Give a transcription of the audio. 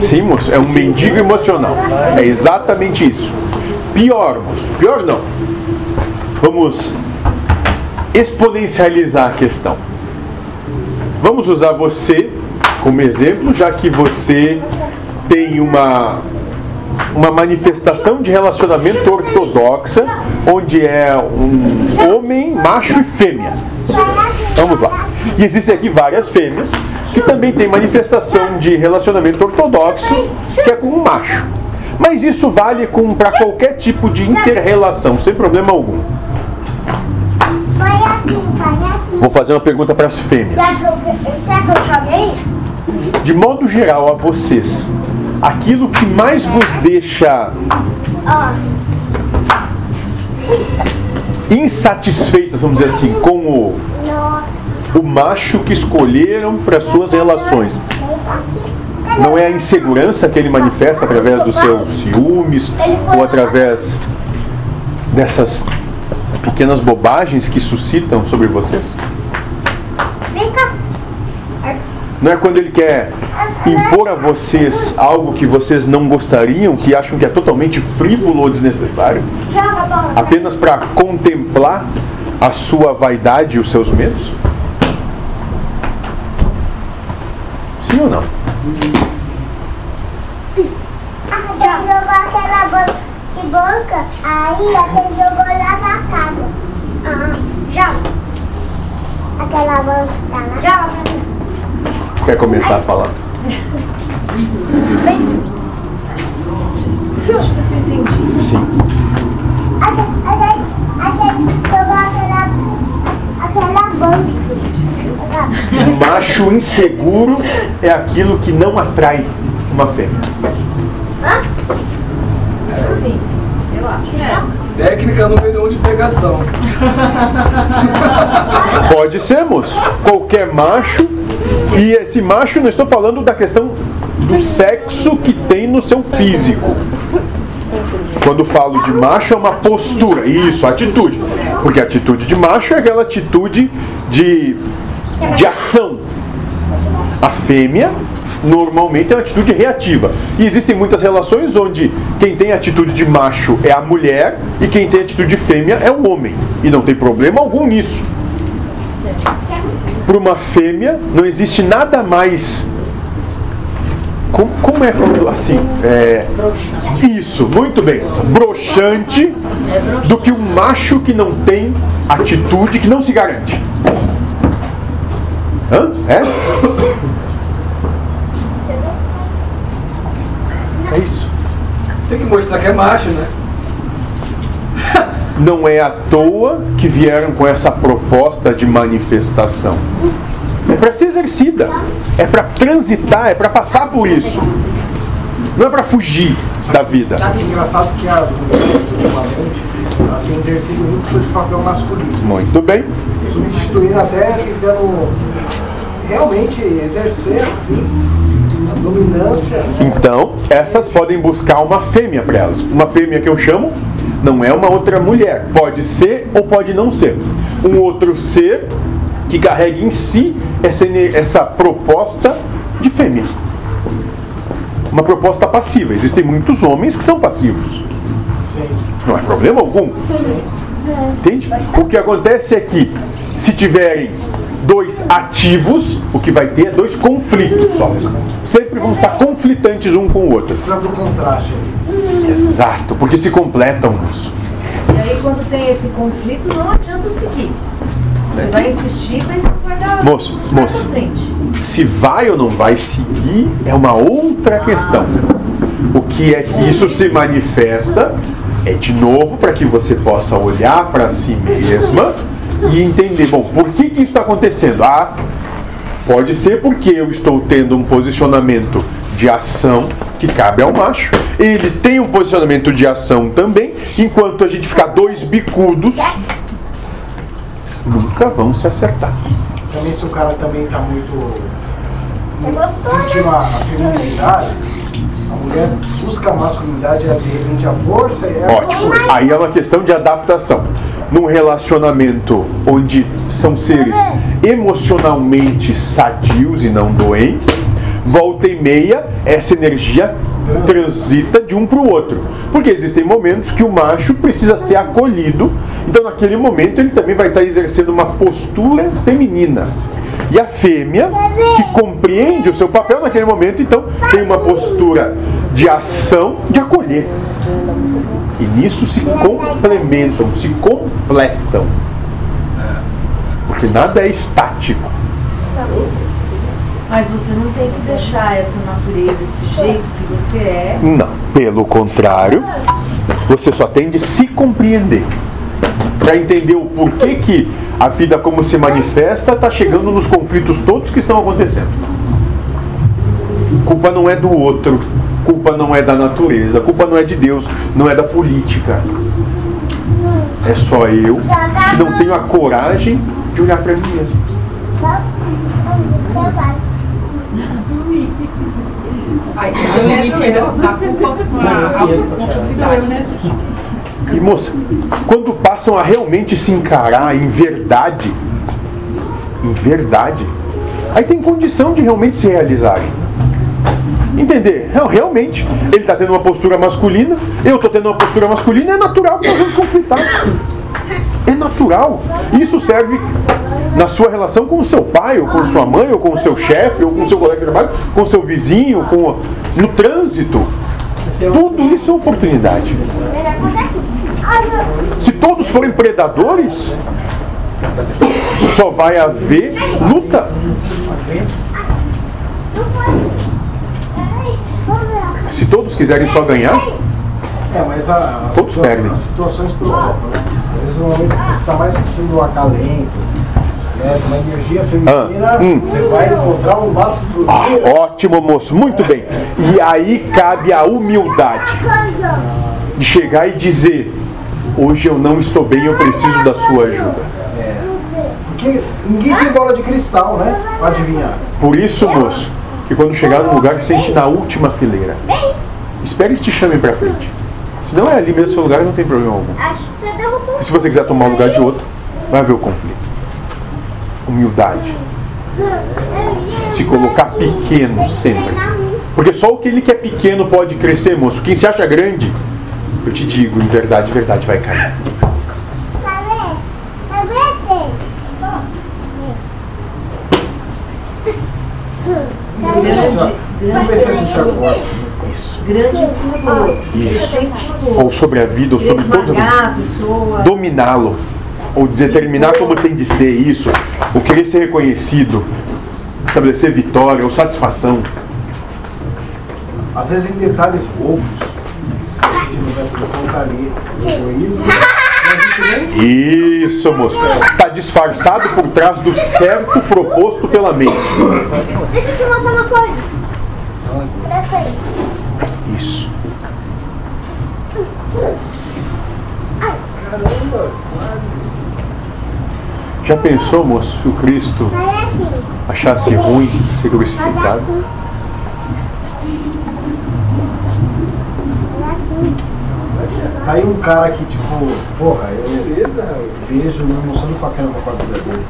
Sim, moço, é um mendigo emocional. É exatamente isso. Pior, moço, pior não. Vamos exponencializar a questão. Vamos usar você como exemplo, já que você tem uma, uma manifestação de relacionamento ortodoxa, onde é um homem, macho e fêmea. Vamos lá. E existem aqui várias fêmeas que também têm manifestação de relacionamento ortodoxo, que é com um macho. Mas isso vale para qualquer tipo de interrelação, sem problema algum. Vou fazer uma pergunta para as fêmeas. De modo geral, a vocês, aquilo que mais vos deixa insatisfeitas, vamos dizer assim, com o, o macho que escolheram para suas relações, não é a insegurança que ele manifesta através dos seus ciúmes ou através dessas pequenas bobagens que suscitam sobre vocês? Não é quando ele quer impor a vocês algo que vocês não gostariam, que acham que é totalmente frívolo ou desnecessário, apenas para contemplar a sua vaidade e os seus medos? Sim ou não? jogou aquela boca, aí você jogou lá na casa. Ah, já. Aquela boca tá lá. Já. Quer começar a falar? Eu acho que você entendi. Sim. Até, até, até jogou aquela, aquela boca. Você disse que eu Um macho inseguro é aquilo que não atrai uma fêmea. Sim, eu acho. Técnica número um de pegação. Pode ser, moço. Qualquer macho. E esse macho, não estou falando da questão do sexo que tem no seu físico. Quando falo de macho, é uma postura. Isso, atitude. Porque a atitude de macho é aquela atitude de, de ação. A fêmea normalmente é uma atitude reativa. E existem muitas relações onde quem tem atitude de macho é a mulher e quem tem atitude de fêmea é o homem. E não tem problema algum nisso. Para uma fêmea não existe nada mais. Como, como é quando assim? É, isso, muito bem. Broxante do que um macho que não tem atitude, que não se garante. Hã? É? É isso. Tem que mostrar que é macho, né? Não é à toa que vieram com essa proposta de manifestação. É para ser exercida, é para transitar, é para passar por isso. Não é para fugir da vida. É engraçado que as mulheres, ultimamente, têm exercido muito esse papel masculino. Muito bem. Substituindo até tentando realmente exercer, assim, a dominância. Então, essas podem buscar uma fêmea para elas. Uma fêmea que eu chamo não é uma outra mulher. Pode ser ou pode não ser. Um outro ser que carrega em si essa, essa proposta de fêmea. Uma proposta passiva. Existem muitos homens que são passivos. Sim. Não é problema algum. Entende? O que acontece é que, se tiverem dois ativos, o que vai ter é dois conflitos só. Sempre vão estar conflitantes um com o outro. Precisa do contraste. Exato, porque se completam isso. E aí quando tem esse conflito, não adianta seguir. Você vai insistir, mas não vai dar Moço, frente. Se vai ou não vai seguir é uma outra questão. O que é que isso se manifesta é de novo para que você possa olhar para si mesma e entender, bom, por que, que isso está acontecendo? Ah, pode ser porque eu estou tendo um posicionamento de ação que cabe ao macho. Ele tem um posicionamento de ação também, enquanto a gente ficar dois bicudos, nunca vão se acertar. Também se o cara também tá muito sentindo a, a feminilidade, a mulher busca a masculinidade, é de repente a força e é Ótimo. Aí é uma questão de adaptação. Num relacionamento onde são seres emocionalmente sadios e não doentes, volta e meia, essa energia transita de um para o outro. Porque existem momentos que o macho precisa ser acolhido, então naquele momento ele também vai estar exercendo uma postura feminina. E a fêmea, que compreende o seu papel naquele momento, então tem uma postura de ação, de acolher. E nisso se complementam, se completam. Porque nada é estático. Mas você não tem que deixar essa natureza, esse jeito que você é. Não, pelo contrário, você só tem de se compreender. Para entender o porquê que a vida como se manifesta está chegando nos conflitos todos que estão acontecendo. Culpa não é do outro, culpa não é da natureza, culpa não é de Deus, não é da política. É só eu que não tenho a coragem de olhar para mim mesmo. Aí limite ainda da culpa com a. E moça, quando passam a realmente se encarar em verdade, em verdade, aí tem condição de realmente se realizarem. Entender? Realmente, ele está tendo uma postura masculina, eu estou tendo uma postura masculina, é natural que nós vamos conflitar. É natural. Isso serve na sua relação com o seu pai, ou com sua mãe, ou com o seu chefe, ou com o seu colega de trabalho, com o seu vizinho, com no trânsito. Tudo isso é oportunidade. Se todos forem predadores, só vai haver luta. Se todos quiserem só ganhar, É, mas a, as, Todos situa- perdem. as situações provocam, né? Às vezes no momento que você está mais precisando do acalento, né, uma energia feminina, Ah, hum. você vai encontrar um masculino. ah, ótimo moço, muito bem. E aí cabe a humildade de chegar e dizer: hoje eu não estou bem, eu preciso da sua ajuda. Porque ninguém tem bola de cristal, né? Pra adivinhar. Por isso, moço, que quando chegar no lugar, sente na última fileira. Espere que te chamem pra frente. Se não é ali mesmo seu lugar, não tem problema algum. Acho que você derrubou. E se você quiser tomar o lugar de outro, vai haver o conflito. Humildade. Se colocar pequeno sempre. Porque só o que ele que é pequeno pode crescer, moço. Quem se acha grande, eu te digo, em verdade, verdade vai cair. Vamos ver se a gente acorda. Isso. grande em cima do outro. Isso. Ou sobre a vida, ou sobre a pessoa. Dominá-lo. Ou determinar como tem de ser isso. Ou querer ser reconhecido. Estabelecer vitória ou satisfação. Às vezes em detalhes bobos, que a gente não presta atenção, tá ali o egoísmo, Isso, moço. Está disfarçado por trás do certo proposto pela mente. Deixa eu te mostrar uma coisa. Presta aí. Isso. Já pensou, moço, se o Cristo Faz assim. achasse ruim ser crucificado? assim. Faz assim. Tá aí um cara que, tipo, porra, eu vejo me emociono pra caramba com a.